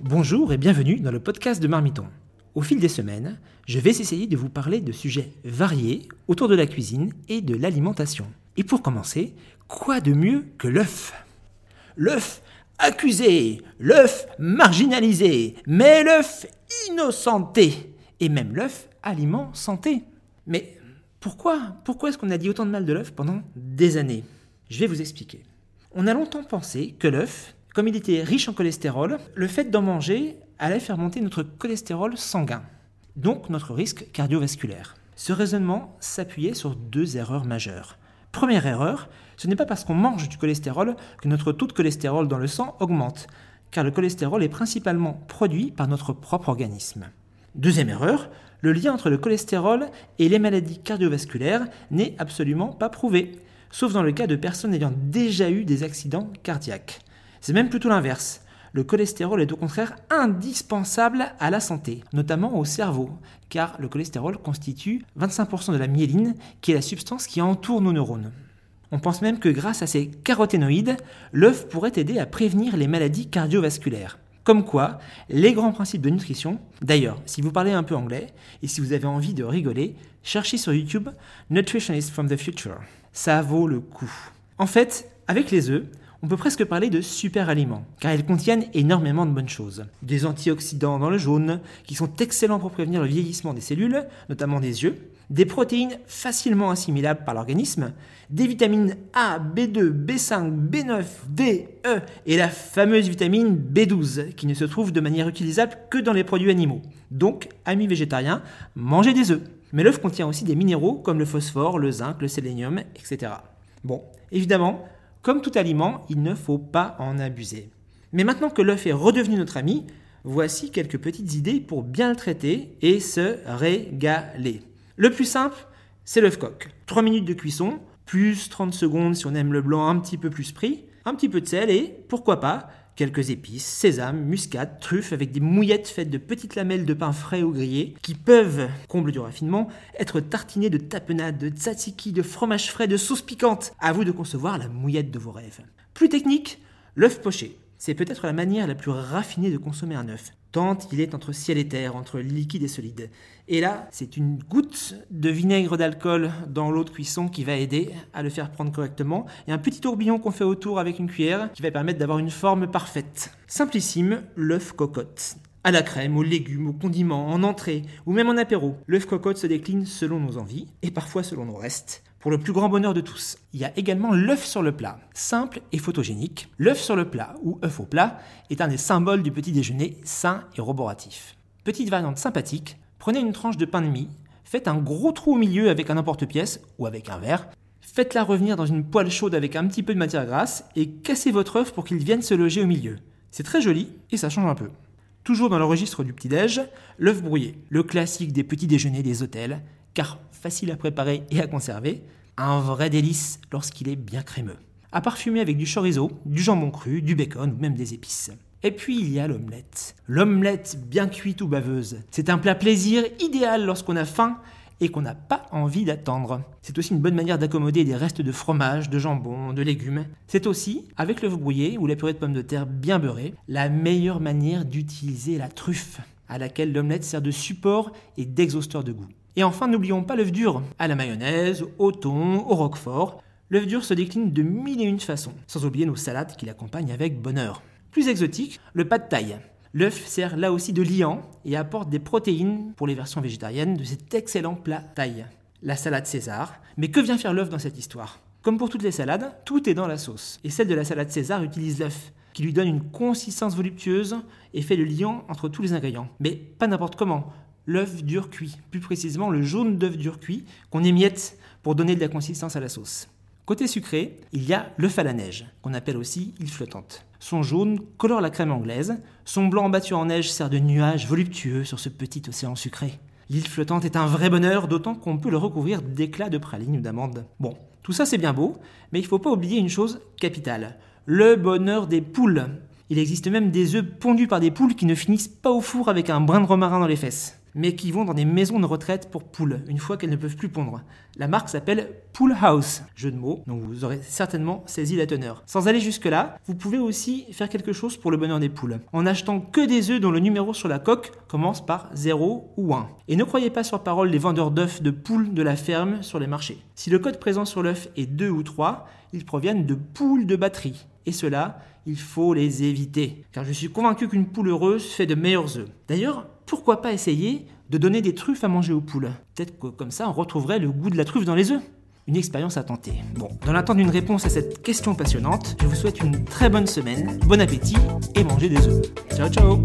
Bonjour et bienvenue dans le podcast de Marmiton. Au fil des semaines, je vais essayer de vous parler de sujets variés autour de la cuisine et de l'alimentation. Et pour commencer, quoi de mieux que l'œuf? L'œuf accusé, l'œuf marginalisé, mais l'œuf innocenté, et même l'œuf aliment santé. Mais pourquoi Pourquoi est-ce qu'on a dit autant de mal de l'œuf pendant des années? Je vais vous expliquer. On a longtemps pensé que l'œuf, comme il était riche en cholestérol, le fait d'en manger allait faire monter notre cholestérol sanguin, donc notre risque cardiovasculaire. Ce raisonnement s'appuyait sur deux erreurs majeures. Première erreur, ce n'est pas parce qu'on mange du cholestérol que notre taux de cholestérol dans le sang augmente, car le cholestérol est principalement produit par notre propre organisme. Deuxième erreur, le lien entre le cholestérol et les maladies cardiovasculaires n'est absolument pas prouvé, sauf dans le cas de personnes ayant déjà eu des accidents cardiaques. C'est même plutôt l'inverse. Le cholestérol est au contraire indispensable à la santé, notamment au cerveau, car le cholestérol constitue 25% de la myéline, qui est la substance qui entoure nos neurones. On pense même que grâce à ces caroténoïdes, l'œuf pourrait aider à prévenir les maladies cardiovasculaires. Comme quoi, les grands principes de nutrition, d'ailleurs, si vous parlez un peu anglais et si vous avez envie de rigoler, cherchez sur YouTube Nutritionist from the Future. Ça vaut le coup. En fait, avec les œufs, on peut presque parler de super aliments, car ils contiennent énormément de bonnes choses. Des antioxydants dans le jaune, qui sont excellents pour prévenir le vieillissement des cellules, notamment des yeux, des protéines facilement assimilables par l'organisme, des vitamines A, B2, B5, B9, D, E et la fameuse vitamine B12 qui ne se trouve de manière utilisable que dans les produits animaux. Donc, amis végétariens, mangez des œufs. Mais l'œuf contient aussi des minéraux comme le phosphore, le zinc, le sélénium, etc. Bon, évidemment, comme tout aliment, il ne faut pas en abuser. Mais maintenant que l'œuf est redevenu notre ami, voici quelques petites idées pour bien le traiter et se régaler. Le plus simple, c'est l'œuf coq. 3 minutes de cuisson, plus 30 secondes si on aime le blanc un petit peu plus pris, un petit peu de sel et, pourquoi pas, quelques épices, sésame, muscade, truffes avec des mouillettes faites de petites lamelles de pain frais ou grillé qui peuvent, comble du raffinement, être tartinées de tapenade, de tzatziki, de fromage frais, de sauce piquante. À vous de concevoir la mouillette de vos rêves. Plus technique, l'œuf poché. C'est peut-être la manière la plus raffinée de consommer un œuf tant il est entre ciel et terre, entre liquide et solide. Et là, c'est une goutte de vinaigre d'alcool dans l'eau de cuisson qui va aider à le faire prendre correctement, et un petit tourbillon qu'on fait autour avec une cuillère qui va permettre d'avoir une forme parfaite. Simplissime, l'œuf cocotte. À la crème, aux légumes, aux condiments, en entrée ou même en apéro, l'œuf cocotte se décline selon nos envies et parfois selon nos restes pour le plus grand bonheur de tous. Il y a également l'œuf sur le plat, simple et photogénique. L'œuf sur le plat ou œuf au plat est un des symboles du petit déjeuner sain et roboratif. Petite variante sympathique, prenez une tranche de pain de mie, faites un gros trou au milieu avec un emporte-pièce ou avec un verre, faites-la revenir dans une poêle chaude avec un petit peu de matière grasse et cassez votre œuf pour qu'il vienne se loger au milieu. C'est très joli et ça change un peu. Toujours dans le registre du petit-déj, l'œuf brouillé, le classique des petits déjeuners des hôtels, car facile à préparer et à conserver, un vrai délice lorsqu'il est bien crémeux. À parfumer avec du chorizo, du jambon cru, du bacon ou même des épices. Et puis il y a l'omelette. L'omelette bien cuite ou baveuse. C'est un plat plaisir idéal lorsqu'on a faim et qu'on n'a pas envie d'attendre. C'est aussi une bonne manière d'accommoder des restes de fromage, de jambon, de légumes. C'est aussi, avec l'œuf brouillé ou la purée de pommes de terre bien beurrée, la meilleure manière d'utiliser la truffe, à laquelle l'omelette sert de support et d'exhausteur de goût. Et enfin, n'oublions pas l'œuf dur, à la mayonnaise, au thon, au roquefort. L'œuf dur se décline de mille et une façons, sans oublier nos salades qui l'accompagnent avec bonheur. Plus exotique, le pas de taille. L'œuf sert là aussi de liant et apporte des protéines pour les versions végétariennes de cet excellent plat taille. La salade César. Mais que vient faire l'œuf dans cette histoire? Comme pour toutes les salades, tout est dans la sauce. Et celle de la salade César utilise l'œuf, qui lui donne une consistance voluptueuse et fait le liant entre tous les ingrédients. Mais pas n'importe comment l'œuf dur cuit, plus précisément le jaune d'œuf dur cuit qu'on émiette pour donner de la consistance à la sauce. Côté sucré, il y a l'œuf à neige, qu'on appelle aussi île flottante. Son jaune colore la crème anglaise, son blanc battu en neige sert de nuage voluptueux sur ce petit océan sucré. L'île flottante est un vrai bonheur, d'autant qu'on peut le recouvrir d'éclats de praline ou d'amandes. Bon, tout ça c'est bien beau, mais il ne faut pas oublier une chose capitale, le bonheur des poules. Il existe même des œufs pondus par des poules qui ne finissent pas au four avec un brin de romarin dans les fesses. mais qui vont dans des maisons de retraite pour poules, une fois qu'elles ne peuvent plus pondre. La marque s'appelle Pool House, jeu de mots, donc vous aurez certainement saisi la teneur. Sans aller jusque-là, vous pouvez aussi faire quelque chose pour le bonheur des poules, en achetant que des œufs dont le numéro sur la coque commence par 0 ou 1. Et ne croyez pas sur parole les vendeurs d'œufs de poules de la ferme sur les marchés. Si le code présent sur l'œuf est 2 ou 3, ils proviennent de poules de batterie. Et cela, il faut les éviter. Car je suis convaincu qu'une poule heureuse fait de meilleurs œufs. D'ailleurs, pourquoi pas essayer de donner des truffes à manger aux poules? Peut-être que comme ça, on retrouverait le goût de la truffe dans les œufs. Une expérience à tenter. Bon, dans l'attente d'une réponse à cette question passionnante, je vous souhaite une très bonne semaine, bon appétit et mangez des œufs. Ciao ciao